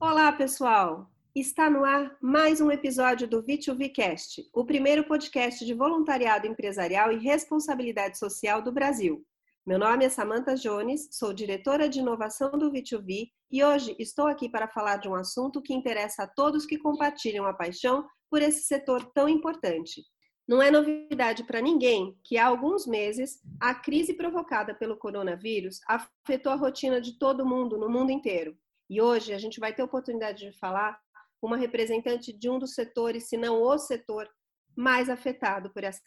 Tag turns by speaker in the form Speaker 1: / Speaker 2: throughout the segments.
Speaker 1: Olá, pessoal! Está no ar mais um episódio do V2Vcast, o primeiro podcast de voluntariado empresarial e responsabilidade social do Brasil. Meu nome é Samantha Jones, sou diretora de inovação do V2V e hoje estou aqui para falar de um assunto que interessa a todos que compartilham a paixão por esse setor tão importante. Não é novidade para ninguém que há alguns meses a crise provocada pelo coronavírus afetou a rotina de todo mundo no mundo inteiro. E hoje a gente vai ter a oportunidade de falar uma representante de um dos setores, se não o setor mais afetado por essa,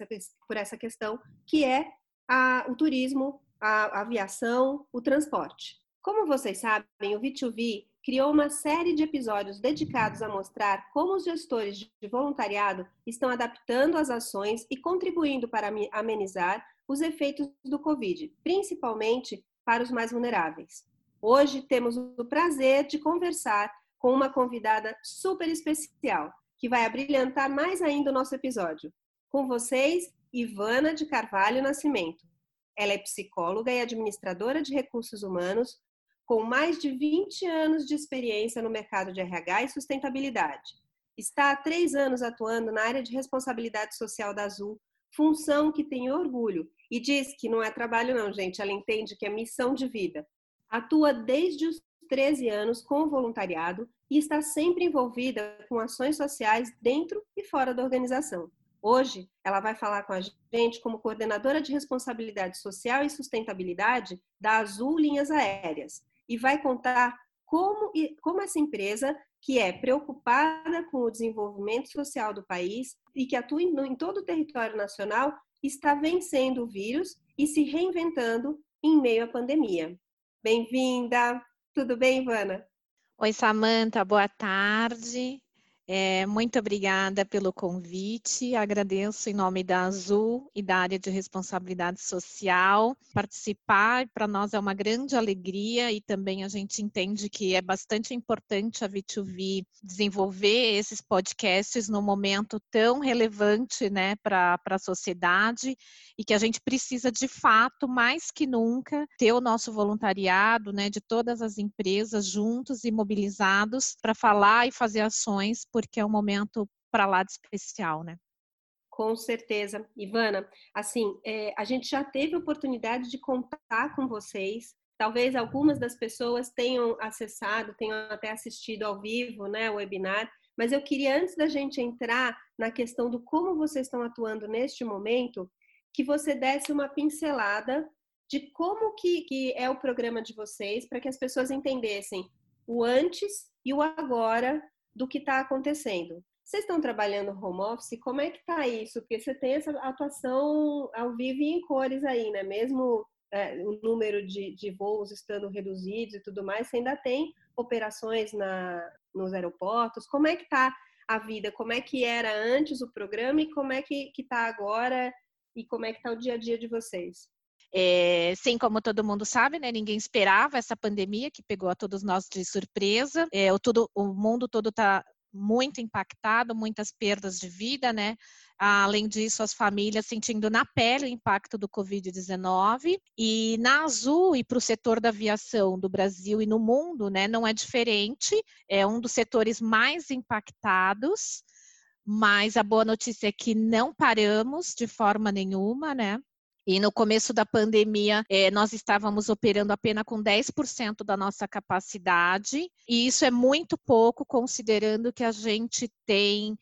Speaker 1: por essa questão, que é a, o turismo, a, a aviação, o transporte. Como vocês sabem, o V2V criou uma série de episódios dedicados a mostrar como os gestores de voluntariado estão adaptando as ações e contribuindo para amenizar os efeitos do Covid, principalmente para os mais vulneráveis. Hoje temos o prazer de conversar com uma convidada super especial, que vai abrilhantar mais ainda o nosso episódio. Com vocês, Ivana de Carvalho Nascimento. Ela é psicóloga e administradora de recursos humanos, com mais de 20 anos de experiência no mercado de RH e sustentabilidade. Está há três anos atuando na área de responsabilidade social da Azul, função que tem orgulho, e diz que não é trabalho, não, gente, ela entende que é missão de vida. Atua desde os 13 anos com o voluntariado e está sempre envolvida com ações sociais dentro e fora da organização. Hoje, ela vai falar com a gente como coordenadora de responsabilidade social e sustentabilidade da Azul Linhas Aéreas e vai contar como, como essa empresa, que é preocupada com o desenvolvimento social do país e que atua em, em todo o território nacional, está vencendo o vírus e se reinventando em meio à pandemia. Bem-vinda! Tudo bem, Ivana?
Speaker 2: Oi, Samanta, boa tarde. É, muito obrigada pelo convite. Agradeço em nome da Azul e da área de responsabilidade social participar. Para nós é uma grande alegria e também a gente entende que é bastante importante a V2V desenvolver esses podcasts no momento tão relevante né, para a sociedade e que a gente precisa de fato, mais que nunca, ter o nosso voluntariado né, de todas as empresas juntos e mobilizados para falar e fazer ações porque é um momento para lá de especial, né?
Speaker 1: Com certeza. Ivana, assim, é, a gente já teve oportunidade de contar com vocês. Talvez algumas das pessoas tenham acessado, tenham até assistido ao vivo, né, o webinar. Mas eu queria, antes da gente entrar na questão do como vocês estão atuando neste momento, que você desse uma pincelada de como que, que é o programa de vocês, para que as pessoas entendessem o antes e o agora do que está acontecendo. Vocês estão trabalhando home office? Como é que está isso? Porque você tem essa atuação ao vivo e em cores aí, né? Mesmo é, o número de, de voos estando reduzidos e tudo mais, você ainda tem operações na, nos aeroportos. Como é que está a vida? Como é que era antes o programa e como é que está agora? E como é que está o dia a dia de vocês?
Speaker 2: É, sim, como todo mundo sabe, né, ninguém esperava essa pandemia que pegou a todos nós de surpresa. É, o, todo, o mundo todo está muito impactado, muitas perdas de vida, né? Além disso, as famílias sentindo na pele o impacto do Covid-19. E na Azul e para o setor da aviação do Brasil e no mundo, né, não é diferente. É um dos setores mais impactados. Mas a boa notícia é que não paramos de forma nenhuma, né? E no começo da pandemia, é, nós estávamos operando apenas com 10% da nossa capacidade, e isso é muito pouco, considerando que a gente tem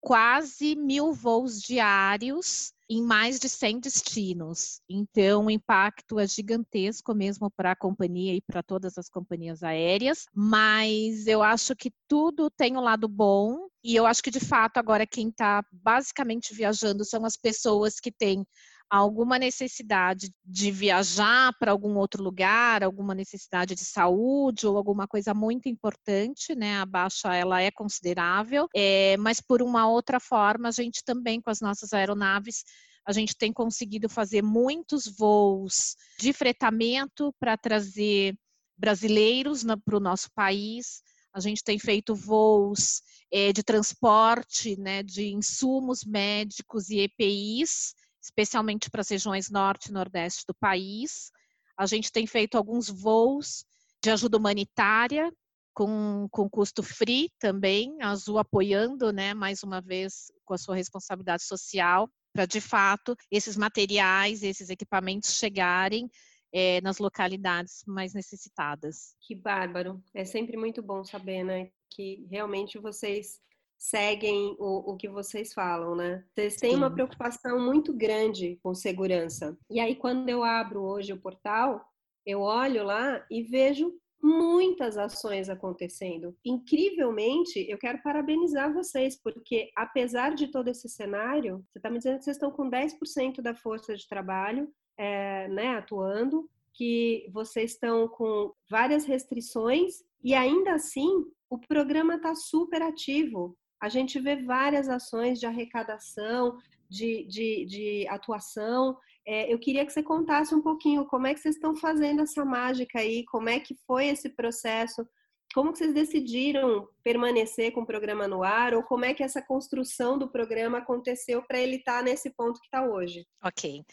Speaker 2: quase mil voos diários em mais de 100 destinos. Então, o impacto é gigantesco mesmo para a companhia e para todas as companhias aéreas, mas eu acho que tudo tem um lado bom, e eu acho que de fato agora quem está basicamente viajando são as pessoas que têm alguma necessidade de viajar para algum outro lugar, alguma necessidade de saúde ou alguma coisa muito importante, né? A baixa ela é considerável, é, mas por uma outra forma a gente também com as nossas aeronaves a gente tem conseguido fazer muitos voos de fretamento para trazer brasileiros para o nosso país. A gente tem feito voos é, de transporte, né, de insumos médicos e EPIs especialmente para as regiões norte e nordeste do país. A gente tem feito alguns voos de ajuda humanitária com, com custo free também, a Azul apoiando, né, mais uma vez, com a sua responsabilidade social, para de fato esses materiais, esses equipamentos chegarem é, nas localidades mais necessitadas.
Speaker 1: Que bárbaro! É sempre muito bom saber, né, que realmente vocês seguem o, o que vocês falam, né? Vocês têm Sim. uma preocupação muito grande com segurança. E aí, quando eu abro hoje o portal, eu olho lá e vejo muitas ações acontecendo. Incrivelmente, eu quero parabenizar vocês, porque apesar de todo esse cenário, você está me dizendo que vocês estão com 10% da força de trabalho é, né, atuando, que vocês estão com várias restrições e ainda assim o programa está super ativo. A gente vê várias ações de arrecadação, de, de, de atuação. É, eu queria que você contasse um pouquinho como é que vocês estão fazendo essa mágica aí, como é que foi esse processo, como que vocês decidiram permanecer com o programa no ar, ou como é que essa construção do programa aconteceu para ele estar tá nesse ponto que está hoje?
Speaker 2: Ok.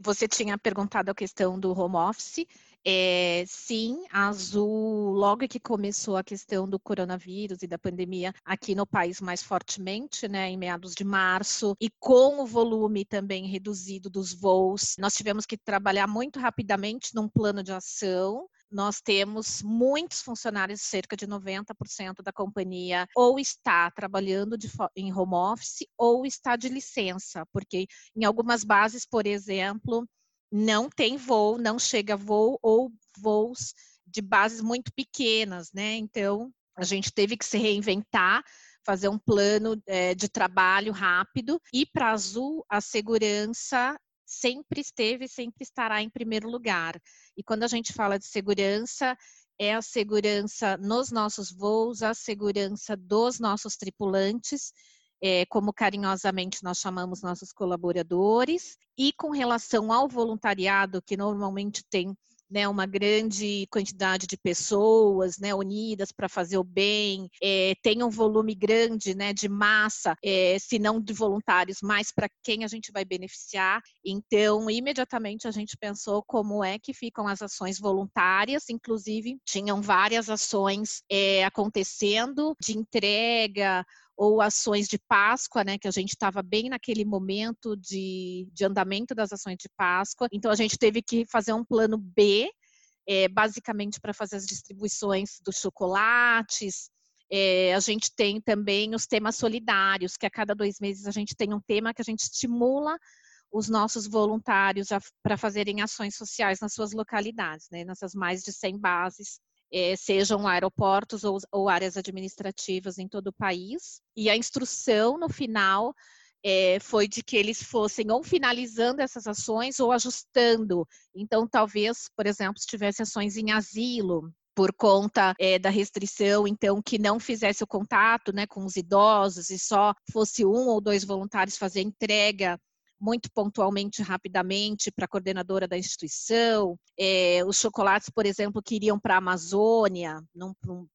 Speaker 2: Você tinha perguntado a questão do home office. É, sim, a Azul, logo que começou a questão do coronavírus e da pandemia aqui no país mais fortemente, né, em meados de março, e com o volume também reduzido dos voos, nós tivemos que trabalhar muito rapidamente num plano de ação. Nós temos muitos funcionários, cerca de 90% da companhia, ou está trabalhando de, em home office ou está de licença, porque em algumas bases, por exemplo, não tem voo, não chega voo ou voos de bases muito pequenas, né? Então, a gente teve que se reinventar, fazer um plano é, de trabalho rápido e para Azul a segurança sempre esteve e sempre estará em primeiro lugar. E quando a gente fala de segurança, é a segurança nos nossos voos, a segurança dos nossos tripulantes é, como carinhosamente nós chamamos nossos colaboradores, e com relação ao voluntariado, que normalmente tem né, uma grande quantidade de pessoas né, unidas para fazer o bem, é, tem um volume grande né, de massa, é, se não de voluntários, mas para quem a gente vai beneficiar. Então, imediatamente a gente pensou como é que ficam as ações voluntárias, inclusive tinham várias ações é, acontecendo de entrega ou ações de Páscoa, né, que a gente estava bem naquele momento de, de andamento das ações de Páscoa. Então, a gente teve que fazer um plano B, é, basicamente para fazer as distribuições dos chocolates. É, a gente tem também os temas solidários, que a cada dois meses a gente tem um tema que a gente estimula os nossos voluntários para fazerem ações sociais nas suas localidades, né, nessas mais de 100 bases é, sejam aeroportos ou, ou, áreas administrativas em todo o país. E a instrução no final é, foi de que eles fossem ou finalizando essas ações ou ajustando. Então, talvez, por exemplo, se tivesse ações em asilo, por conta é, da restrição, então que não fizesse o contato né, com os idosos e só fosse um ou dois voluntários fazer entrega muito pontualmente, rapidamente, para a coordenadora da instituição. É, os chocolates, por exemplo, que iriam para a Amazônia,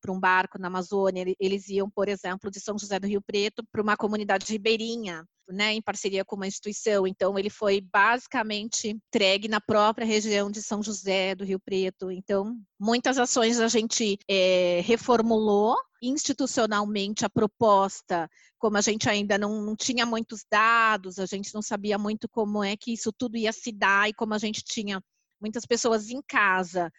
Speaker 2: para um, barco na Amazônia, eles iam, por exemplo, de São José do Rio Preto para uma comunidade ribeirinha né, em parceria com uma instituição. Então, ele foi basicamente entregue na própria região de São José do Rio Preto. Então, muitas ações a gente é, reformulou institucionalmente a proposta, como a gente ainda não, não, tinha muitos dados, a gente não sabia muito como é que isso tudo ia se dar e como a gente tinha muitas pessoas em casa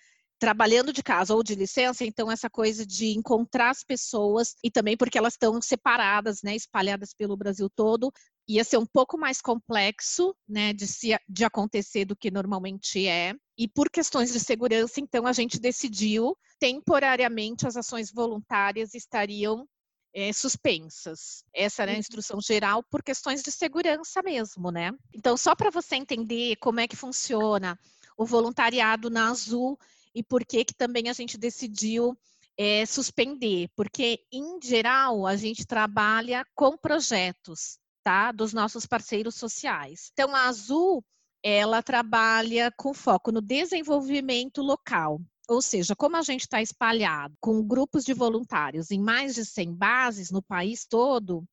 Speaker 2: trabalhando de casa ou de licença, então essa coisa de encontrar as pessoas e também porque elas estão separadas, né, espalhadas pelo Brasil todo, ia ser um pouco mais complexo, né, de, se, de acontecer do que normalmente é. E por questões de segurança, então a gente decidiu temporariamente as ações voluntárias estariam é, suspensas. Essa era a uhum. instrução geral por questões de segurança mesmo, né? Então, só para você entender como é que funciona o voluntariado na Azul e por que que também a gente decidiu é, suspender, porque em geral a gente trabalha com projetos, tá, dos nossos parceiros sociais. Então a Azul ela trabalha com foco no desenvolvimento local. Ou seja, como a gente está espalhado com grupos de voluntários em mais de 100 bases no país todo,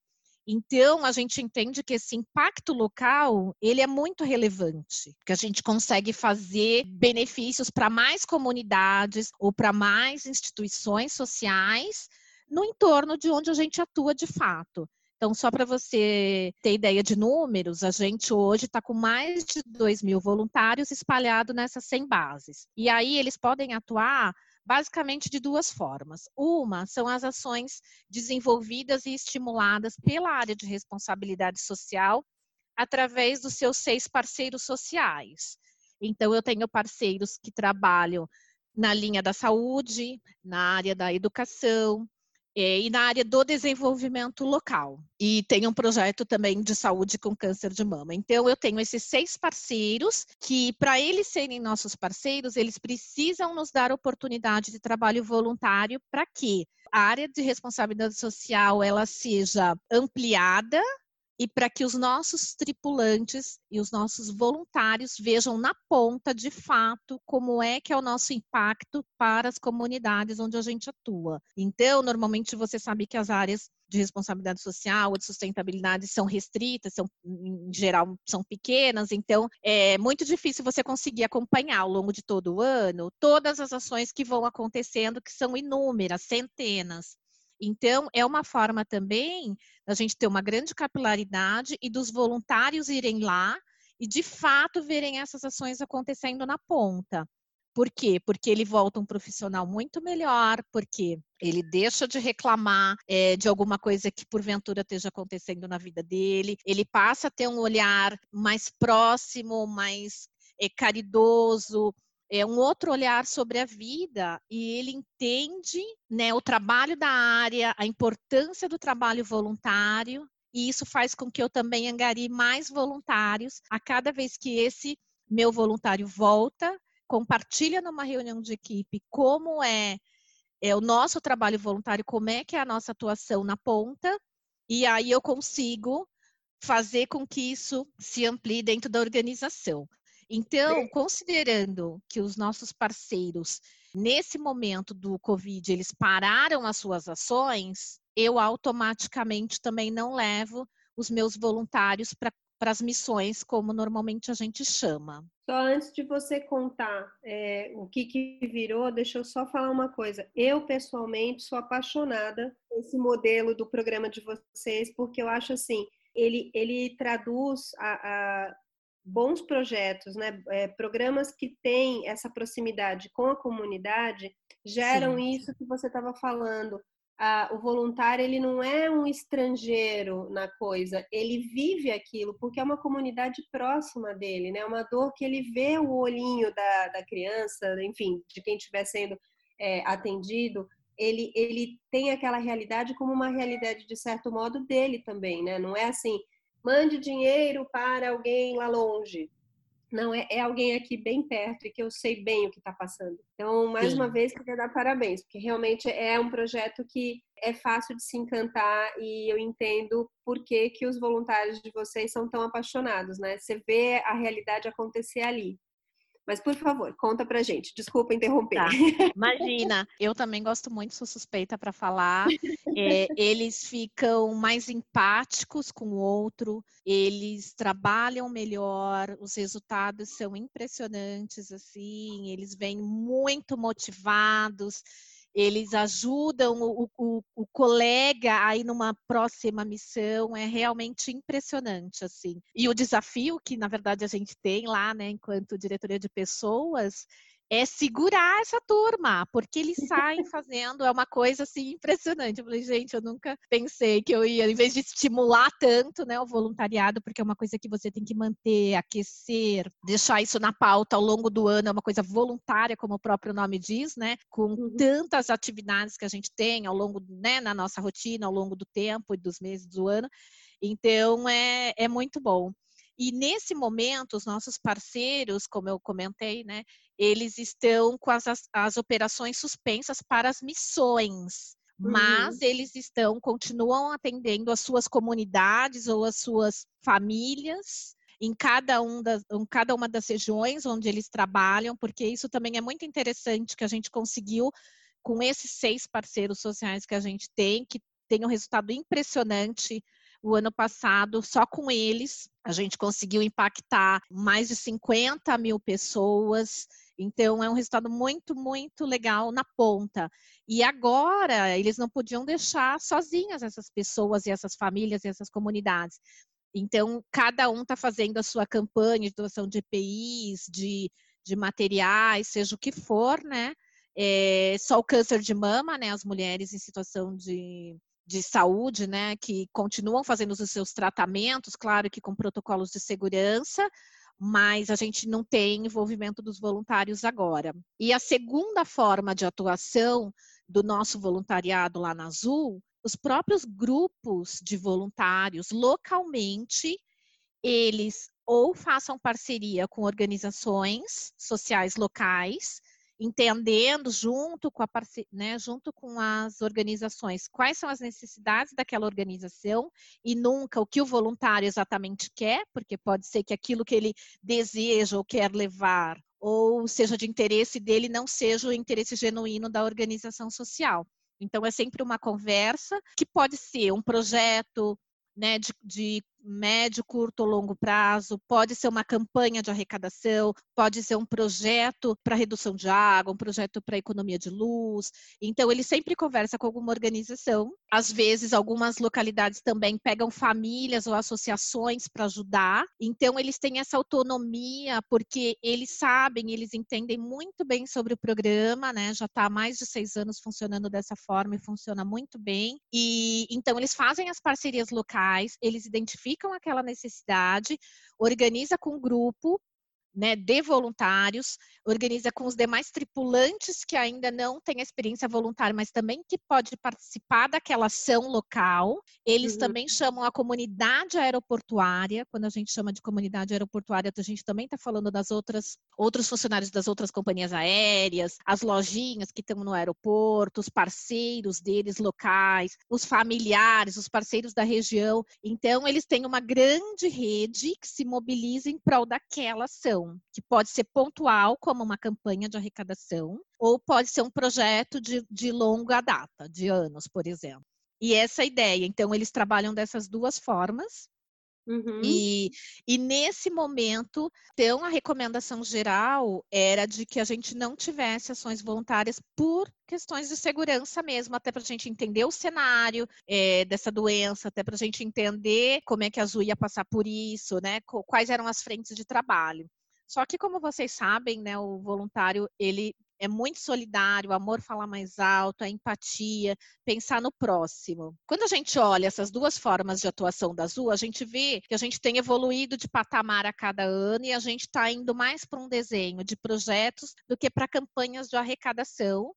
Speaker 2: Então, a gente entende que esse impacto local, ele é muito relevante, que a gente consegue fazer benefícios para mais comunidades ou para mais instituições sociais no entorno de onde a gente atua de fato. Então, só para você ter ideia de números, a gente hoje está com mais de 2 mil voluntários espalhados nessas 100 bases. E aí eles podem atuar basicamente de duas formas. Uma são as ações desenvolvidas e estimuladas pela área de responsabilidade social através dos seus seis parceiros sociais. Então, eu tenho parceiros que trabalham na linha da saúde, na área da educação, e na área do desenvolvimento local. E tem um projeto também de saúde com câncer de mama. Então, eu tenho esses seis parceiros que, para eles serem nossos parceiros, eles precisam nos dar oportunidade de trabalho voluntário para que a área de responsabilidade social ela seja ampliada e para que os nossos tripulantes e os nossos voluntários vejam na ponta, de fato, como é que é o nosso impacto para as comunidades onde a gente atua. Então, normalmente você sabe que as áreas de responsabilidade social ou de sustentabilidade são restritas, são, em geral são pequenas, então é muito difícil você conseguir acompanhar ao longo de todo o ano todas as ações que vão acontecendo, que são inúmeras, centenas. Então, é uma forma também da gente ter uma grande capilaridade e dos voluntários irem lá e, de fato, verem essas ações acontecendo na ponta. Por quê? Porque ele volta um profissional muito melhor, porque ele deixa de reclamar é, de alguma coisa que porventura esteja acontecendo na vida dele, ele passa a ter um olhar mais próximo, mais é, caridoso, é um outro olhar sobre a vida e ele entende né, o trabalho da área, a importância do trabalho voluntário, e isso faz com que eu também angarie mais voluntários a cada vez que esse meu voluntário volta, compartilha numa reunião de equipe como é, é o nosso trabalho voluntário, como é que é a nossa atuação na ponta, e aí eu consigo fazer com que isso se amplie dentro da organização. Então, considerando que os nossos parceiros, nesse momento do Covid, eles pararam as suas ações, eu automaticamente também não levo os meus voluntários para para as missões, como normalmente a gente chama.
Speaker 1: Só antes de você contar é, o que, que virou, deixa eu só falar uma coisa. Eu, pessoalmente, sou apaixonada por esse modelo do programa de vocês, porque eu acho assim, ele, ele traduz a, a bons projetos, né, é, programas que têm essa proximidade com a comunidade, geram Sim. isso que você estava falando. Ah, o voluntário ele não é um estrangeiro na coisa, ele vive aquilo porque é uma comunidade próxima dele, né? Uma dor que ele vê o olhinho da, da criança, enfim, de quem estiver sendo é, atendido, ele, ele tem aquela realidade como uma realidade de certo modo dele também, né? Não é assim, mande dinheiro para alguém lá longe. Não, é, é alguém aqui bem perto e que eu sei bem o que está passando. Então, mais Sim. uma vez, queria dar parabéns, porque realmente é um projeto que é fácil de se encantar e eu entendo por que, que os voluntários de vocês são tão apaixonados, né? Você vê a realidade acontecer ali. Mas, por favor, conta pra gente. Desculpa interromper. Tá.
Speaker 2: Imagina, eu também gosto muito, sou suspeita para falar. É, eles ficam mais empáticos com o outro, eles trabalham melhor, os resultados são impressionantes, assim, eles vêm muito motivados eles ajudam o, o, o, colega aí numa próxima missão, é realmente impressionante, assim. E o desafio que, na verdade, a gente tem lá, né, enquanto diretoria de pessoas, é segurar essa turma, porque eles saem fazendo, é uma coisa assim impressionante. Eu falei, gente, eu nunca pensei que eu ia, em vez de estimular tanto, né, o voluntariado, porque é uma coisa que você tem que manter, aquecer, deixar isso na pauta ao longo do ano, é uma coisa voluntária, como o próprio nome diz, né, com uhum. tantas atividades que a gente tem ao longo, né, na nossa rotina, ao longo do tempo e dos meses do ano. Então, é, é muito bom. E nesse momento, os nossos parceiros, como eu comentei, né, eles estão com as, as operações suspensas para as missões. Mas uhum. eles estão, continuam atendendo as suas comunidades ou as suas famílias em cada, um das, em cada uma das regiões onde eles trabalham, porque isso também é muito interessante que a gente conseguiu com esses seis parceiros sociais que a gente tem, que tem um resultado impressionante O ano passado, só com eles, a gente conseguiu impactar mais de 50 mil pessoas. Então, é um resultado muito, muito legal na ponta. E agora, eles não podiam deixar sozinhas essas pessoas e essas famílias e essas comunidades. Então, cada um está fazendo a sua campanha de doação de EPIs, de, de materiais, seja o que for, né? É, só o câncer de mama, né? As mulheres em situação de, de saúde, né? Que continuam fazendo os seus tratamentos, claro que com protocolos de segurança, mas a gente não tem envolvimento dos voluntários agora. E a segunda forma de atuação do nosso voluntariado lá na Azul os próprios grupos de voluntários localmente, eles ou façam parceria com organizações sociais locais, entendendo junto com, a, né, junto com as organizações quais são as necessidades daquela organização e nunca o que o voluntário exatamente quer, porque pode ser que aquilo que ele deseja ou quer levar ou seja de interesse dele não seja o interesse genuíno da organização social. Então, é sempre uma conversa que pode ser um projeto né, de, de médio, curto ou longo prazo, pode ser uma campanha de arrecadação, pode ser um projeto para redução de água, um projeto para economia de luz. Então, ele sempre conversa com alguma organização. Às vezes, algumas localidades também pegam famílias ou associações para ajudar. Então, eles têm essa autonomia, porque eles sabem, eles entendem muito bem sobre o programa, né? Já está há mais de seis anos funcionando dessa forma e funciona muito bem. E então, eles fazem as parcerias locais, eles identificam identificam aquela necessidade, organiza com o grupo né, de voluntários, organiza com os demais tripulantes que ainda não têm experiência voluntária, mas também que pode participar daquela ação local. Eles uhum. também chamam a comunidade aeroportuária. Quando a gente chama de comunidade aeroportuária, a gente também está falando das outras outros funcionários das outras companhias aéreas, as lojinhas que estão no aeroporto, os parceiros deles locais, os familiares, os parceiros da região. Então, eles têm uma grande rede que se mobiliza em prol daquela ação que pode ser pontual, como uma campanha de arrecadação, ou pode ser um projeto de, de longa data, de anos, por exemplo. E essa ideia. Então, eles trabalham dessas duas formas. Uhum. E, e nesse momento, então, a recomendação geral era de que a gente não tivesse ações voluntárias por questões de segurança mesmo, até para a gente entender o cenário é, dessa doença, até para a gente entender como é que a Azul ia passar por isso, né? Quais eram as frentes de trabalho. Só que, como vocês sabem, né, o voluntário, ele é muito solidário, o amor fala mais alto, a empatia, pensar no próximo. Quando a gente olha essas duas formas de atuação da Azul, a gente vê que a gente tem evoluído de patamar a cada ano e a gente está indo mais para um desenho de projetos do que para campanhas de arrecadação,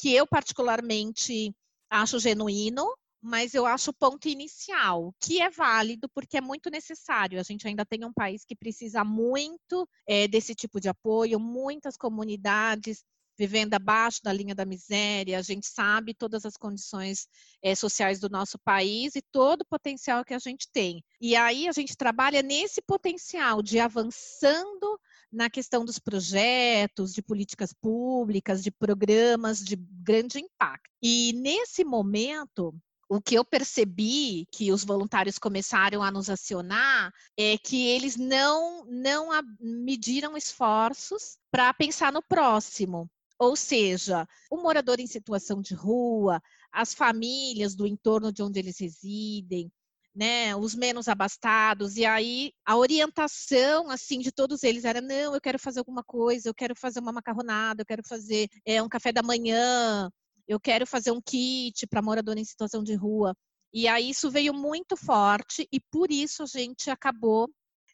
Speaker 2: que eu particularmente acho genuíno, mas eu acho o ponto inicial, que é válido porque é muito necessário. A gente ainda tem um país que precisa muito é, desse tipo de apoio, muitas comunidades vivendo abaixo da linha da miséria, a gente sabe todas as condições é, sociais do nosso país e todo o potencial que a gente tem. E aí a gente trabalha nesse potencial de avançando na questão dos projetos, de políticas públicas, de programas de grande impacto. E nesse momento, o que eu percebi que os voluntários começaram a nos acionar é que eles não, não mediram esforços para pensar no próximo. Ou seja, o morador em situação de rua, as famílias do entorno de onde eles residem, né, os menos abastados, e aí a orientação, assim, de todos eles era, não, eu quero fazer alguma coisa, eu quero fazer uma macarronada, eu quero fazer é, um café da manhã, eu quero fazer um kit para morador em situação de rua. E aí isso veio muito forte e por isso a gente acabou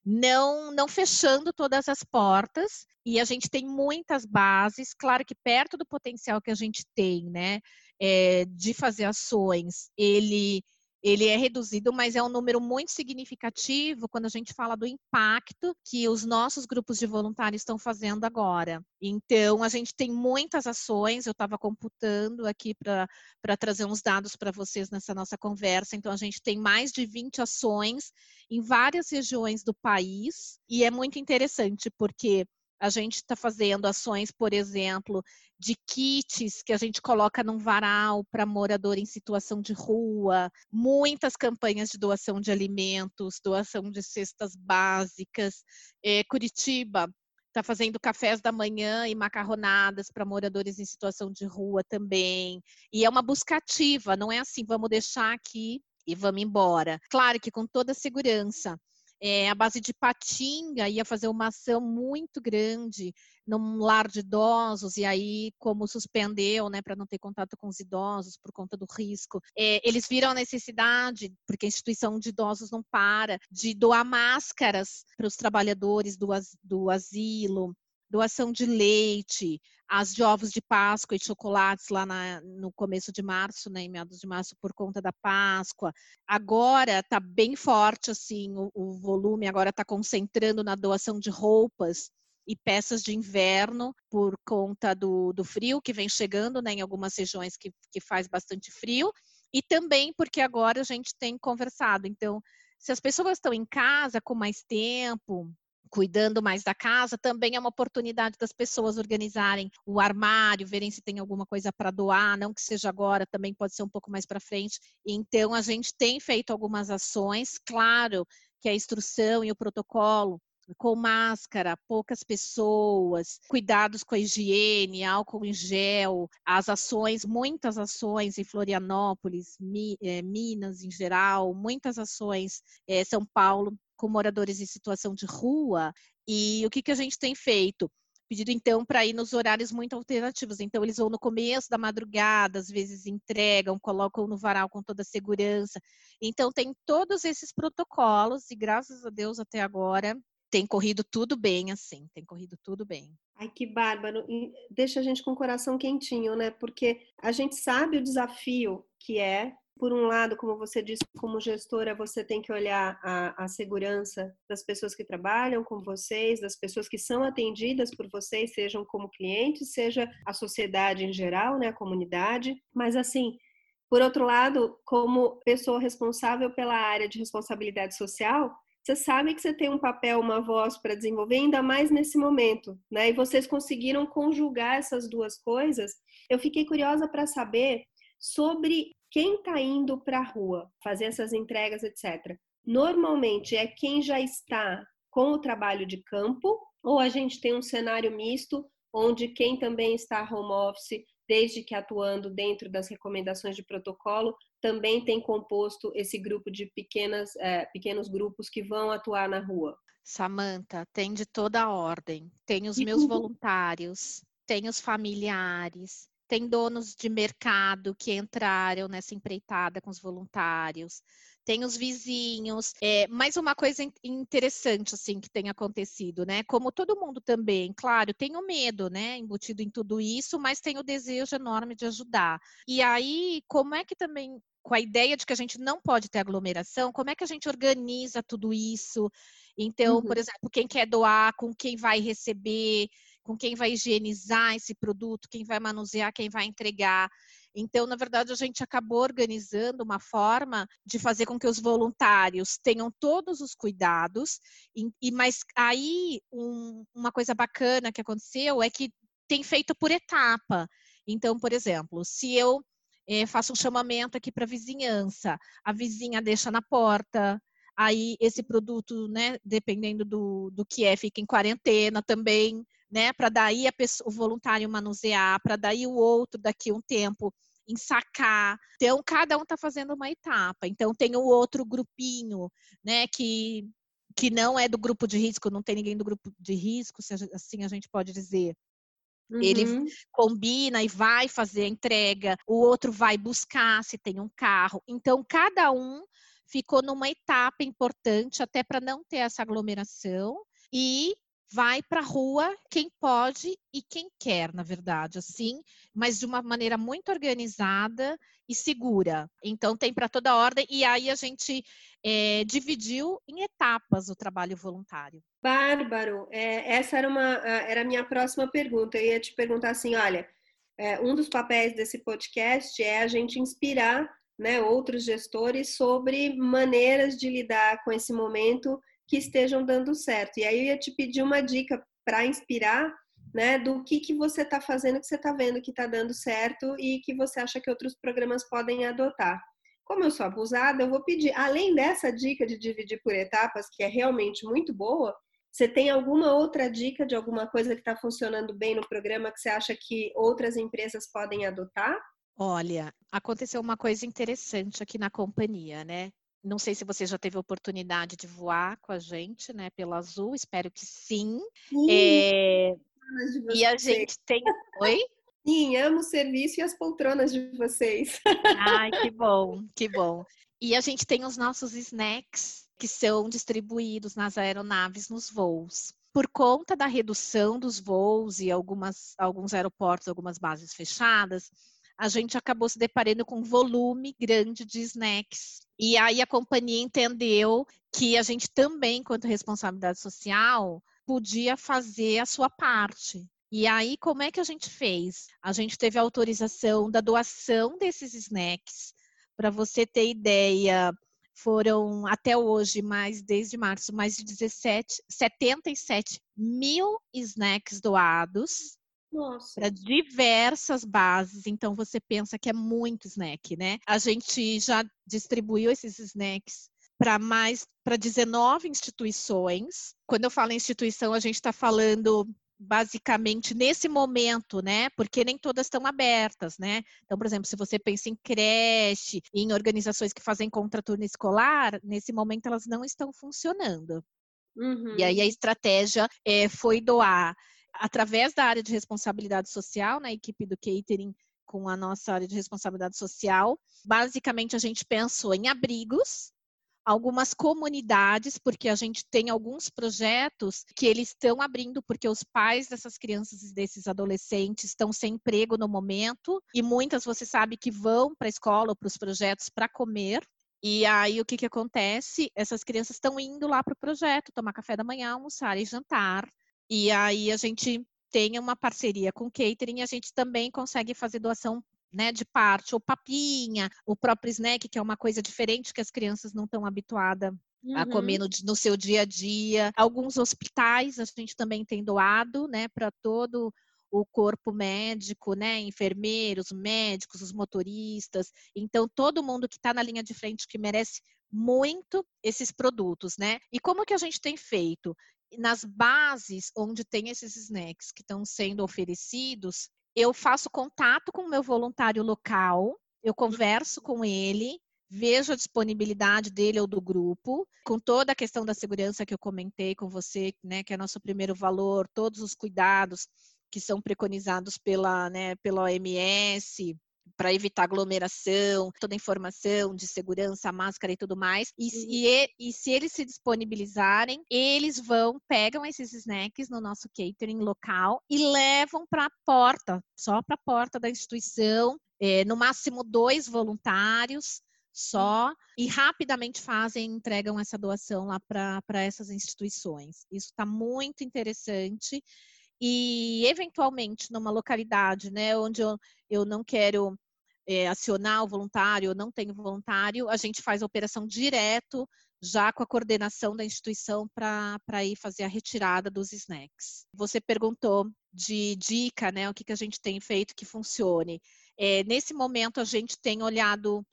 Speaker 2: não não fechando todas as portas e a gente tem muitas bases, claro que perto do potencial que a gente tem, né, é, de fazer ações, ele ele é reduzido, mas é um número muito significativo quando a gente fala do impacto que os nossos grupos de voluntários estão fazendo agora. Então, a gente tem muitas ações, eu estava computando aqui para trazer uns dados para vocês nessa nossa conversa. Então, a gente tem mais de 20 ações em várias regiões do país, e é muito interessante, porque A gente está fazendo ações, por exemplo, de kits que a gente coloca num varal para morador em situação de rua, muitas campanhas de doação de alimentos, doação de cestas básicas. É, Curitiba está fazendo cafés da manhã e macarronadas para moradores em situação de rua também. E é uma busca ativa, não é assim, vamos deixar aqui e vamos embora. Claro que com toda segurança. É, a base de Patinga ia fazer uma ação muito grande num lar de idosos, e aí, como suspendeu, né, para não ter contato com os idosos por conta do risco, é, eles viram a necessidade, porque a instituição de idosos não para, de doar máscaras para os trabalhadores do, do asilo, doação de leite, as de ovos de Páscoa e chocolates lá na, no começo de março, né, em meados de março, por conta da Páscoa. Agora está bem forte assim o, o volume, agora está concentrando na doação de roupas e peças de inverno por conta do, do frio que vem chegando né, em algumas regiões que, que faz bastante frio, e também porque agora a gente tem conversado. Então, se as pessoas estão em casa com mais tempo, cuidando mais da casa, também é uma oportunidade das pessoas organizarem o armário, verem se tem alguma coisa para doar, não que seja agora, também pode ser um pouco mais para frente. Então, a gente tem feito algumas ações, claro que a instrução e o protocolo com máscara, poucas pessoas, cuidados com a higiene, álcool em gel, as ações, muitas ações em Florianópolis, eh, Minas em geral, muitas ações em eh, São Paulo com moradores em situação de rua. E o que, que a gente tem feito? Pedido então para ir nos horários muito alternativos. Então, eles vão no começo da madrugada, às vezes entregam, colocam no varal com toda a segurança. Então, tem todos esses protocolos, e graças a Deus até agora tem corrido tudo bem, assim, tem corrido tudo bem.
Speaker 1: Ai, que bárbaro. Deixa a gente com o coração quentinho, né? Porque a gente sabe o desafio que é por um lado, como você disse, como gestora, você tem que olhar a, a, segurança das pessoas que trabalham com vocês, das pessoas que são atendidas por vocês, sejam como clientes, seja a sociedade em geral, né, a comunidade. Mas assim, por outro lado, como pessoa responsável pela área de responsabilidade social, você sabe que você tem um papel, uma voz para desenvolver, ainda mais nesse momento, né? E vocês conseguiram conjugar essas duas coisas. Eu fiquei curiosa para saber sobre quem está indo para a rua fazer essas entregas, etc. Normalmente é quem já está com o trabalho de campo, ou a gente tem um cenário misto, onde quem também está home office, desde que atuando dentro das recomendações de protocolo, também tem composto esse grupo de pequenas, é, pequenos grupos que vão atuar na rua.
Speaker 2: Samanta, tem de toda a ordem. Tem os meus voluntários, tem os familiares, tem donos de mercado que entraram nessa empreitada com os voluntários, tem os vizinhos. É, mais uma coisa interessante assim que tem acontecido, né? Como todo mundo também, claro, tem o medo, né, embutido em tudo isso, mas tem o desejo enorme de ajudar. E aí, como é que também com a ideia de que a gente não pode ter aglomeração, como é que a gente organiza tudo isso? Então, uhum. por exemplo, quem quer doar, com quem vai receber, com quem vai higienizar esse produto, quem vai manusear, quem vai entregar. Então, na verdade, a gente acabou organizando uma forma de fazer com que os voluntários tenham todos os cuidados. E, e mas aí um, uma coisa bacana que aconteceu é que tem feito por etapa. Então, por exemplo, se eu é, faço um chamamento aqui para a vizinhança, a vizinha deixa na porta, aí esse produto, né, dependendo do, do que é, fica em quarentena também né? Para daí pessoa, o voluntário manusear, para daí o outro daqui um tempo ensacar. Então, cada um está fazendo uma etapa. Então, tem o outro grupinho, né, que, que não é do grupo de risco, não tem ninguém do grupo de risco, se assim a gente pode dizer. Uhum. Ele combina e vai fazer a entrega, o outro vai buscar se tem um carro. Então, cada um ficou numa etapa importante até para não ter essa aglomeração e vai para a rua quem pode e quem quer, na verdade, assim, mas de uma maneira muito organizada e segura. Então tem para toda ordem e aí a gente é, dividiu em etapas o trabalho voluntário.
Speaker 1: Bárbaro, é, essa era uma era a minha próxima pergunta. Eu ia te perguntar assim, olha, é, um dos papéis desse podcast é a gente inspirar né, outros gestores sobre maneiras de lidar com esse momento que estejam dando certo. E aí eu ia te pedir uma dica para inspirar né, do que, que você está fazendo, que você está vendo que está dando certo e que você acha que outros programas podem adotar. Como eu sou abusada, eu vou pedir, além dessa dica de dividir por etapas, que é realmente muito boa, você tem alguma outra dica de alguma coisa que está funcionando bem no programa que você acha que outras empresas podem adotar?
Speaker 2: Olha, aconteceu uma coisa interessante aqui na companhia, né? Não sei se você já teve oportunidade de voar com a gente, né, pela Azul, espero que sim. sim. É... E a gente tem. Oi?
Speaker 1: Sim, amo o serviço e as poltronas de vocês.
Speaker 2: Ai, que bom, que bom. E a gente tem os nossos snacks que são distribuídos nas aeronaves nos voos. Por conta da redução dos voos e algumas, alguns aeroportos, algumas bases fechadas, a gente acabou se deparando com um volume grande de snacks. E aí a companhia entendeu que a gente também, quanto responsabilidade social, podia fazer a sua parte. E aí, como é que a gente fez? A gente teve autorização da doação desses snacks. Para você ter ideia, foram até hoje, mais desde março, mais de 17, 77 mil snacks doados para diversas bases. Então você pensa que é muito snack, né? A gente já distribuiu esses snacks para mais para 19 instituições. Quando eu falo em instituição, a gente está falando basicamente nesse momento, né? Porque nem todas estão abertas, né? Então, por exemplo, se você pensa em creche, em organizações que fazem contraturno escolar, nesse momento elas não estão funcionando. Uhum. E aí a estratégia é, foi doar através da área de responsabilidade social, na equipe do catering com a nossa área de responsabilidade social. Basicamente, a gente pensou em abrigos, algumas comunidades, porque a gente tem alguns projetos que eles estão abrindo, porque os pais dessas crianças e desses adolescentes estão sem emprego no momento, e muitas você sabe que vão para a escola ou para os projetos para comer. E aí o que, que acontece? Essas crianças estão indo lá para o projeto, tomar café da manhã, almoçar e jantar. E aí a gente tem uma parceria com catering e a gente também consegue fazer doação né, de parte, ou papinha, o próprio snack, que é uma coisa diferente que as crianças não estão habituadas uhum. a comer no, no, seu dia a dia. Alguns hospitais a gente também tem doado, né, para todo o corpo médico, né, enfermeiros, médicos, os motoristas. Então, todo mundo que está na linha de frente que merece muito esses produtos, né? E como que a gente tem feito? Nas bases onde tem esses snacks que estão sendo oferecidos, eu faço contato com o meu voluntário local, eu converso com ele, vejo a disponibilidade dele ou do grupo, com toda a questão da segurança que eu comentei com você, né, que é nosso primeiro valor, todos os cuidados que são preconizados pela, né, pela OMS, para evitar aglomeração, toda a informação de segurança, máscara e tudo mais. E, uhum. e, e, se eles se disponibilizarem, eles vão, pegam esses snacks no nosso catering local e levam para a porta, só para a porta da instituição, é, no máximo dois voluntários só e rapidamente fazem, entregam essa doação lá para essas instituições. Isso está muito interessante e eventualmente numa localidade, né, onde eu, eu não quero é, acionar o voluntário, eu não tenho voluntário, a gente faz a operação direto já com a coordenação da instituição para ir fazer a retirada dos snacks. Você perguntou de dica, né, o que, que a gente tem feito que funcione. É, nesse momento a gente tem olhado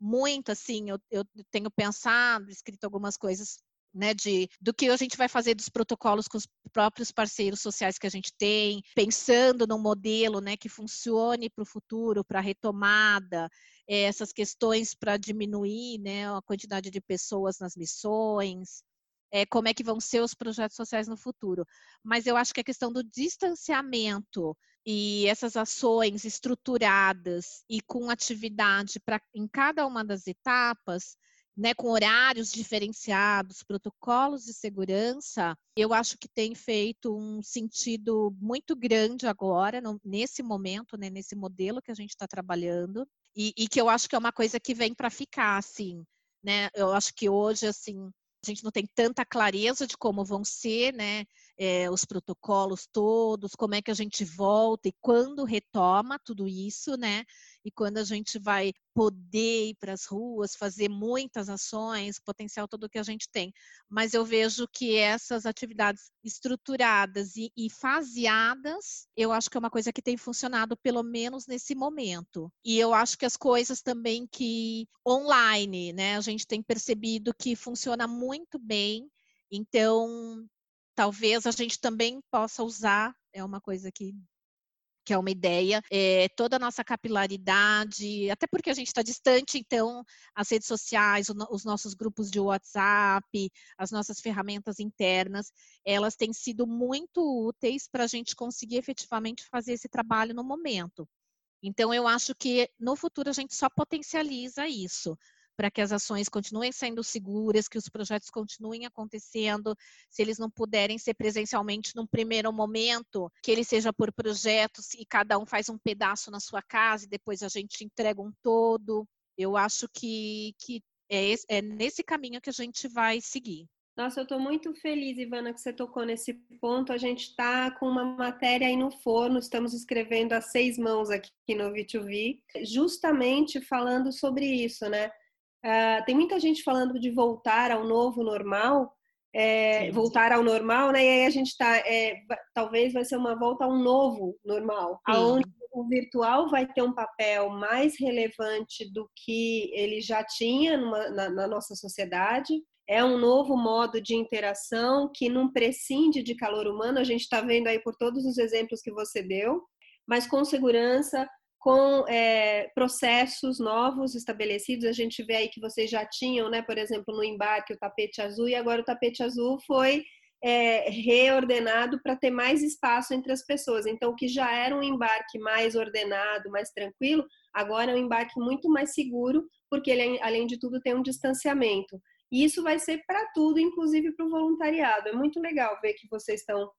Speaker 2: muito, assim, eu, eu tenho pensado, escrito algumas coisas né, de, do que a gente vai fazer dos protocolos com os próprios parceiros sociais que a gente tem, pensando num modelo né, que funcione para o futuro, para a retomada, é, essas questões para diminuir né, a quantidade de pessoas nas missões, é, como é que vão ser os projetos sociais no futuro. Mas eu acho que a questão do distanciamento e essas ações estruturadas e com atividade pra, em cada uma das etapas né, com horários diferenciados, protocolos de segurança, eu acho que tem feito um sentido muito grande agora, no, nesse momento, né, nesse modelo que a gente está trabalhando, e, e, que eu acho que é uma coisa que vem para ficar, assim, né? Eu acho que hoje, assim, a gente não tem tanta clareza de como vão ser, né, é, os protocolos todos, como é que a gente volta e quando retoma tudo isso, né? E quando a gente vai poder ir para as ruas, fazer muitas ações, potencial todo que a gente tem. Mas eu vejo que essas atividades estruturadas e, e faseadas, eu acho que é uma coisa que tem funcionado pelo menos nesse momento. E eu acho que as coisas também que online, né, a gente tem percebido que funciona muito bem. Então, talvez a gente também possa usar, é uma coisa que que é uma ideia, é, toda a nossa capilaridade, até porque a gente está distante, então as redes sociais, os nossos grupos de WhatsApp, as nossas ferramentas internas, elas têm sido muito úteis para a gente conseguir efetivamente fazer esse trabalho no momento. Então, eu acho que no futuro a gente só potencializa isso para que as ações continuem sendo seguras, que os projetos continuem acontecendo, se eles não puderem ser presencialmente num primeiro momento, que ele seja por projetos e cada um faz um pedaço na sua casa e depois a gente entrega um todo. Eu acho que, que é, é nesse caminho que a gente vai seguir.
Speaker 1: Nossa, eu estou muito feliz, Ivana, que você tocou nesse ponto. A gente está com uma matéria aí no forno, estamos escrevendo a seis mãos aqui no V2V, justamente falando sobre isso, né? Uh, tem muita gente falando de voltar ao novo normal, é, voltar ao normal, né? E aí a gente está, é, talvez vai ser uma volta a um novo normal, Sim. onde o virtual vai ter um papel mais relevante do que ele já tinha numa, na, na nossa sociedade. É um novo modo de interação que não prescinde de calor humano. A gente está vendo aí por todos os exemplos que você deu, mas com segurança, com é, processos novos estabelecidos. A gente vê aí que vocês já tinham, né, por exemplo, no embarque o tapete azul, e agora o tapete azul foi é, reordenado para ter mais espaço entre as pessoas. Então, o que já era um embarque mais ordenado, mais tranquilo, agora é um embarque muito mais seguro, porque ele, além de tudo, tem um distanciamento. E isso vai ser para tudo, inclusive para o voluntariado. É muito legal ver que vocês estão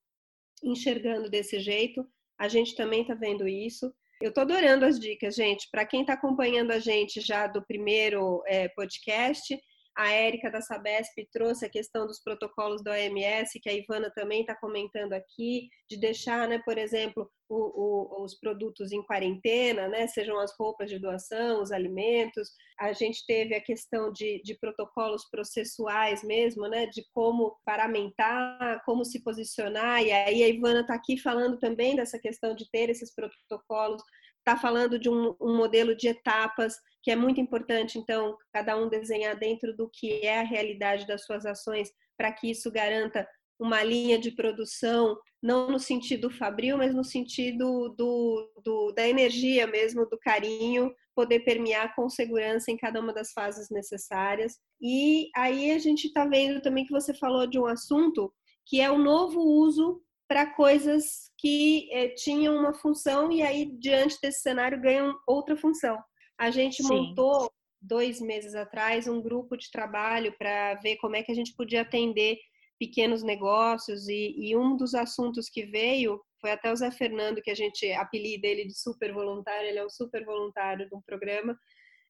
Speaker 1: enxergando desse jeito. A gente também está vendo isso. Eu estou adorando as dicas, gente. Para quem está acompanhando a gente já do primeiro é, podcast, a Érica da Sabesp trouxe a questão dos protocolos da OMS, que a Ivana também está comentando aqui, de deixar, né, por exemplo, o, o, os produtos em quarentena, né, sejam as roupas de doação, os alimentos. A gente teve a questão de, de protocolos processuais mesmo, né, de como paramentar, como se posicionar. E aí a Ivana está aqui falando também dessa questão de ter esses protocolos está falando de um, um, modelo de etapas que é muito importante, então, cada um desenhar dentro do que é a realidade das suas ações, para que isso garanta uma linha de produção, não no sentido fabril, mas no sentido do, do, da energia mesmo, do carinho, poder permear com segurança em cada uma das fases necessárias. E aí a gente está vendo também que você falou de um assunto que é o novo uso para coisas que eh, tinham uma função e aí, diante desse cenário, ganham outra função. A gente Sim. montou, dois meses atrás, um grupo de trabalho para ver como é que a gente podia atender pequenos negócios e, e, um dos assuntos que veio foi até o Zé Fernando, que a gente apelida ele de super voluntário, ele é o super voluntário de um programa,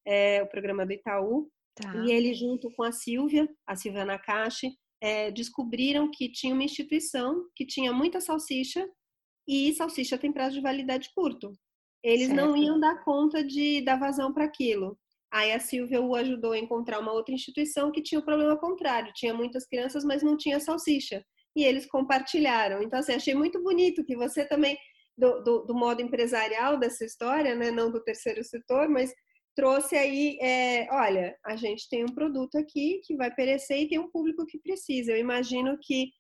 Speaker 1: é, o programa do Itaú, tá. e ele junto com a Silvia, a Silvia Nakashi, é, descobriram que tinha uma instituição que tinha muita salsicha e salsicha tem prazo de validade curto. Eles certo. não iam dar conta de dar vazão para aquilo. Aí a Silvia o ajudou a encontrar uma outra instituição que tinha o problema contrário, tinha muitas crianças, mas não tinha salsicha. E eles compartilharam. Então, assim, achei muito bonito que você também, do, do, do modo empresarial dessa história, né, não do terceiro setor, mas trouxe aí, é, olha, a gente tem um produto aqui que vai perecer e tem um público que precisa. Eu imagino que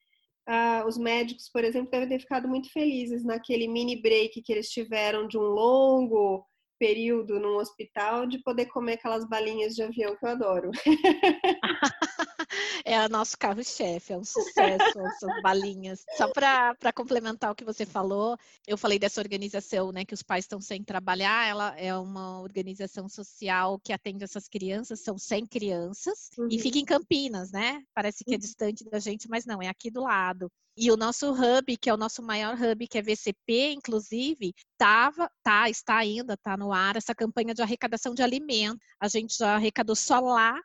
Speaker 1: ah, os médicos, por exemplo, devem ter ficado muito felizes naquele mini break que eles tiveram de um longo período num hospital de poder comer aquelas balinhas de avião que eu adoro.
Speaker 2: é o nosso carro-chefe, é um sucesso essas balinhas. Só para complementar o que você falou, eu falei dessa organização, né, que os pais estão sem trabalhar, ela é uma organização social que atende essas crianças, são 100 crianças, uhum. e fica em Campinas, né? Parece que é uhum. distante da gente, mas não, é aqui do lado. E o nosso hub, que é o nosso maior hub, que é VCP, inclusive, tava, tá, está ainda, tá no ar essa campanha de arrecadação de alimentos. A gente já arrecadou só lá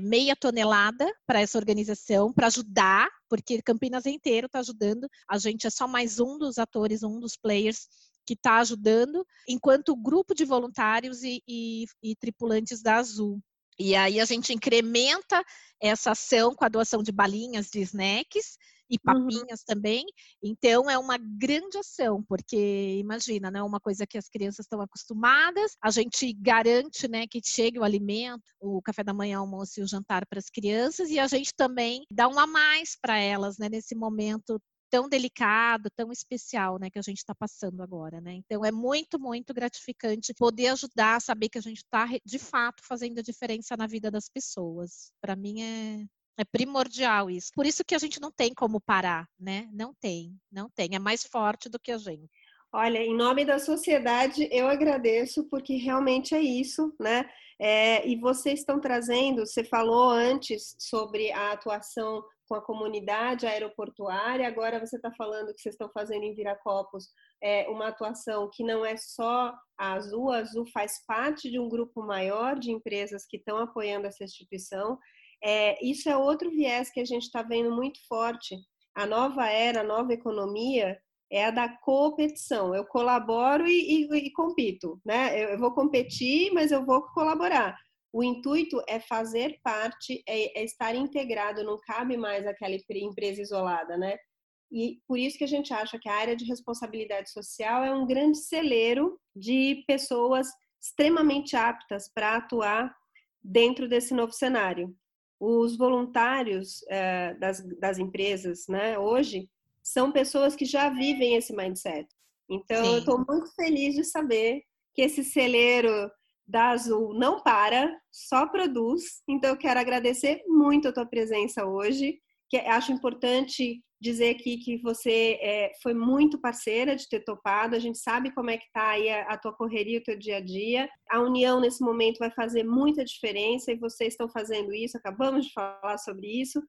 Speaker 2: meia tonelada para essa organização, para ajudar, porque Campinas inteiro está ajudando. A gente é só mais um dos atores, um dos players que está ajudando, enquanto grupo de voluntários e, e, e tripulantes da Azul. E aí a gente incrementa essa ação com a doação de balinhas de snacks e uhum. papinhas uhum. também. Então é uma grande ação, porque imagina, né, uma coisa que as crianças estão acostumadas, a gente garante, né, que chegue o alimento, o café da manhã, o almoço e o jantar para as crianças e a gente também dá um a mais para elas, né, nesse momento tão delicado, tão especial, né, que a gente está passando agora, né? Então é muito, muito gratificante poder ajudar, saber que a gente está de fato fazendo a diferença na vida das pessoas. Para mim é é primordial isso. Por isso que a gente não tem como parar, né? Não tem, não tem. É mais forte do que a gente.
Speaker 1: Olha, em nome da sociedade, eu agradeço, porque realmente é isso, né? É, e vocês estão trazendo, você falou antes sobre a atuação com a comunidade aeroportuária, agora você está falando que vocês estão fazendo em Viracopos é, uma atuação que não é só a Azul, a Azul faz parte de um grupo maior de empresas que estão apoiando essa instituição. É, isso é outro viés que a gente está vendo muito forte. A nova era, a nova economia é a da competição. Eu colaboro e, e, e compito, né? Eu, eu vou competir, mas eu vou colaborar. O intuito é fazer parte, é, é estar integrado, não cabe mais aquela empresa isolada, né? E por isso que a gente acha que a área de responsabilidade social é um grande celeiro de pessoas extremamente aptas para atuar dentro desse novo cenário. Os voluntários é, das, das empresas, né, hoje, são pessoas que já vivem esse mindset. Então, Sim. eu estou muito feliz de saber que esse celeiro da Azul não para, só produz. Então, eu quero agradecer muito a tua presença hoje, que acho importante dizer aqui que você é, foi muito parceira de ter topado. A gente sabe como é que está aí a, a, tua correria, o teu dia a dia. A união nesse momento vai fazer muita diferença e vocês estão fazendo isso. Acabamos de falar sobre isso.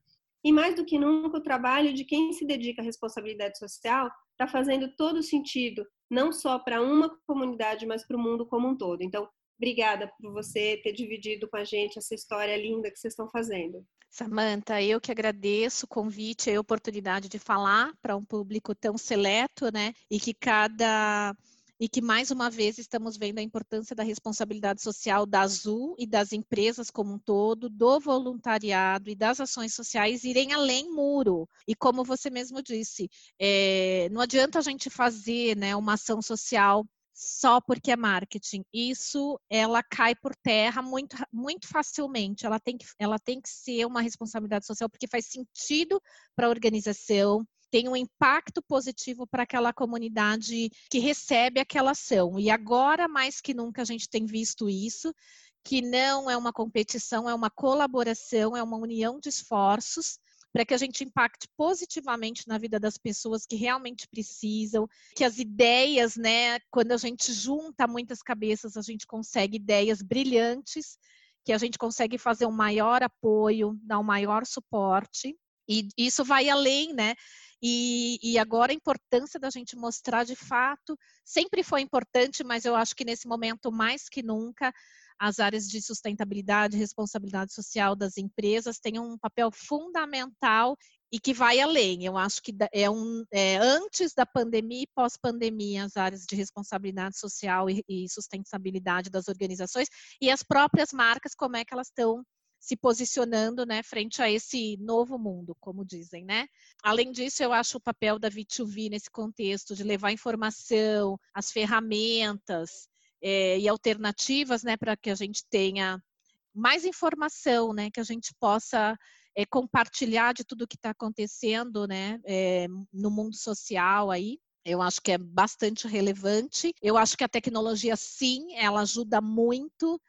Speaker 1: E mais do que nunca, o trabalho de quem se dedica à responsabilidade social está fazendo todo sentido, não só para uma comunidade, mas para o mundo como um todo. Então, Obrigada por você ter dividido com a gente essa história linda que vocês estão fazendo.
Speaker 2: Samanta, eu que agradeço o convite e a oportunidade de falar para um público tão seleto, né? E que cada e que mais uma vez estamos vendo a importância da responsabilidade social da Azul e das empresas como um todo, do voluntariado e das ações sociais irem além muro. E como você mesmo disse, é, não adianta a gente fazer né, uma ação social só porque é marketing. Isso ela cai por terra muito, muito facilmente. Ela tem, que, ela tem que ser uma responsabilidade social porque faz sentido para a organização, tem um impacto positivo para aquela comunidade que recebe aquela ação. E agora, mais que nunca, a gente tem visto isso, que não é uma competição, é uma colaboração, é uma união de esforços para que a gente impacte positivamente na vida das pessoas que realmente precisam, que as ideias, né, quando a gente junta muitas cabeças, a gente consegue ideias brilhantes, que a gente consegue fazer um maior apoio, dar um maior suporte. E isso vai além, né? E, e, agora a importância da gente mostrar de fato sempre foi importante, mas eu acho que nesse momento mais que nunca as áreas de sustentabilidade e responsabilidade social das empresas têm um papel fundamental e que vai além. Eu acho que é, um, é antes da pandemia e pós-pandemia, as áreas de responsabilidade social e, e sustentabilidade das organizações e as próprias marcas, como é que elas estão se posicionando né, frente a esse novo mundo, como dizem, né? Além disso, eu acho o papel da V2V nesse contexto de levar informação, as ferramentas, é, e alternativas, né, para que a gente tenha mais informação, né, que a gente possa é, compartilhar de tudo que está acontecendo, né, é, no mundo social aí. Eu acho que é bastante relevante. Eu acho que a tecnologia, sim, ela ajuda muito.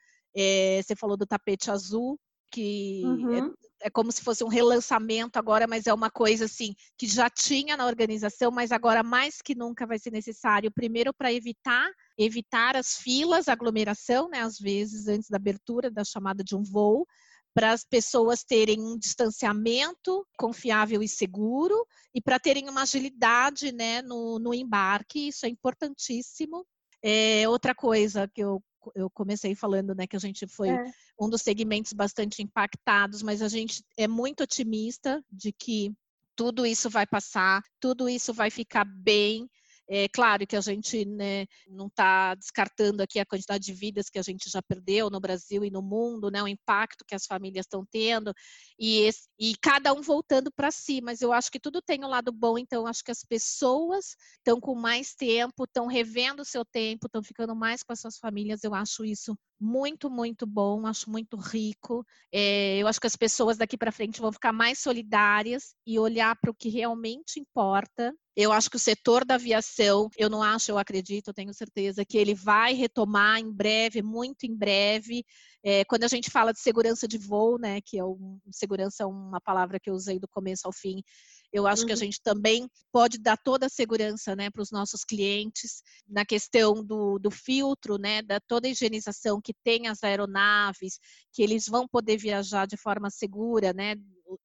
Speaker 2: você falou do tapete azul, que uhum é como se fosse um relançamento agora, mas é uma coisa assim que já tinha na organização, mas agora mais que nunca vai ser necessário, primeiro para evitar evitar as filas, aglomeração, né, às vezes antes da abertura da chamada de um voo, para as pessoas terem um distanciamento confiável e seguro e para terem uma agilidade né, no, no embarque, isso é importantíssimo. É, outra coisa que eu eu comecei falando, né, que a gente foi é. um dos segmentos bastante impactados, mas a gente é muito otimista de que tudo isso vai passar, tudo isso vai ficar bem. É claro que a gente né, não está descartando aqui a quantidade de vidas que a gente já perdeu no Brasil e no mundo, né, o impacto que as famílias estão tendo, e, esse, e cada um voltando para si, mas eu acho que tudo tem um lado bom, então acho que as pessoas estão com mais tempo, estão revendo o seu tempo, estão ficando mais com as suas famílias, eu acho isso muito, muito bom, acho muito rico. É, eu acho que as pessoas daqui para frente vão ficar mais solidárias e olhar para o que realmente importa. Eu acho que o setor da aviação, eu não acho, eu acredito, eu tenho certeza que ele vai retomar em breve, muito em breve. É, quando a gente fala de segurança de voo, né, que é um, segurança é uma palavra que eu usei do começo ao fim, eu acho uhum. que a uhum. gente também pode dar toda a segurança né, para os nossos clientes na questão do, do filtro, né, da toda a higienização que tem as aeronaves, que eles vão poder viajar de forma segura, né,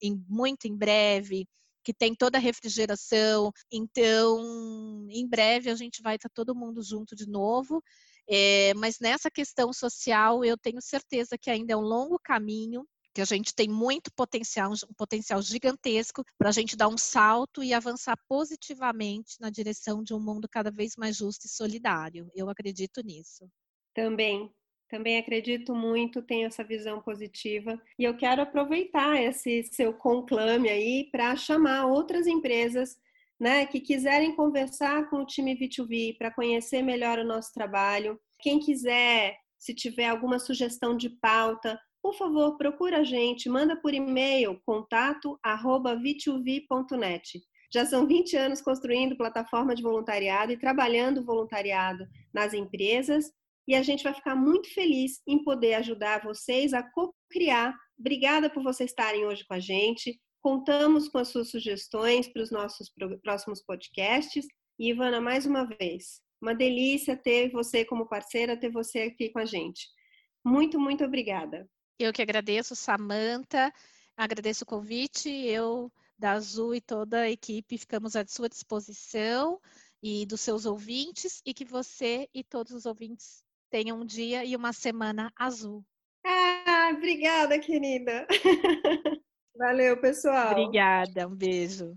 Speaker 2: em, muito em breve que tem toda a refrigeração. Então, em breve a gente vai estar todo mundo junto de novo. É, mas nessa questão social, eu tenho certeza que ainda é um longo caminho que a gente tem muito potencial, um potencial gigantesco para a gente dar um salto e avançar positivamente na direção de um mundo cada vez mais justo e solidário. Eu acredito nisso.
Speaker 1: Também, também acredito muito, tenho essa visão positiva e eu quero aproveitar esse seu conclame aí para chamar outras empresas né, que quiserem conversar com o time V2V para conhecer melhor o nosso trabalho. Quem quiser, se tiver alguma sugestão de pauta, por favor, procura a gente, manda por e-mail contato arroba v2v.net. Já são 20 anos construindo plataforma de voluntariado e trabalhando voluntariado nas empresas e a gente vai ficar muito feliz em poder ajudar vocês a co-criar. Obrigada por vocês estarem hoje com a gente. Contamos com as suas sugestões para os nossos próximos podcasts. E, Ivana, mais uma vez, uma delícia ter você como parceira, ter você aqui com a gente. Muito, muito obrigada.
Speaker 2: Eu que agradeço, Samanta, agradeço o convite. Eu, da Azul e toda a equipe, ficamos à sua disposição e dos seus ouvintes, e que você e todos os ouvintes tenham um dia e uma semana azul.
Speaker 1: Ah, obrigada, querida. Valeu, pessoal.
Speaker 2: Obrigada, um beijo.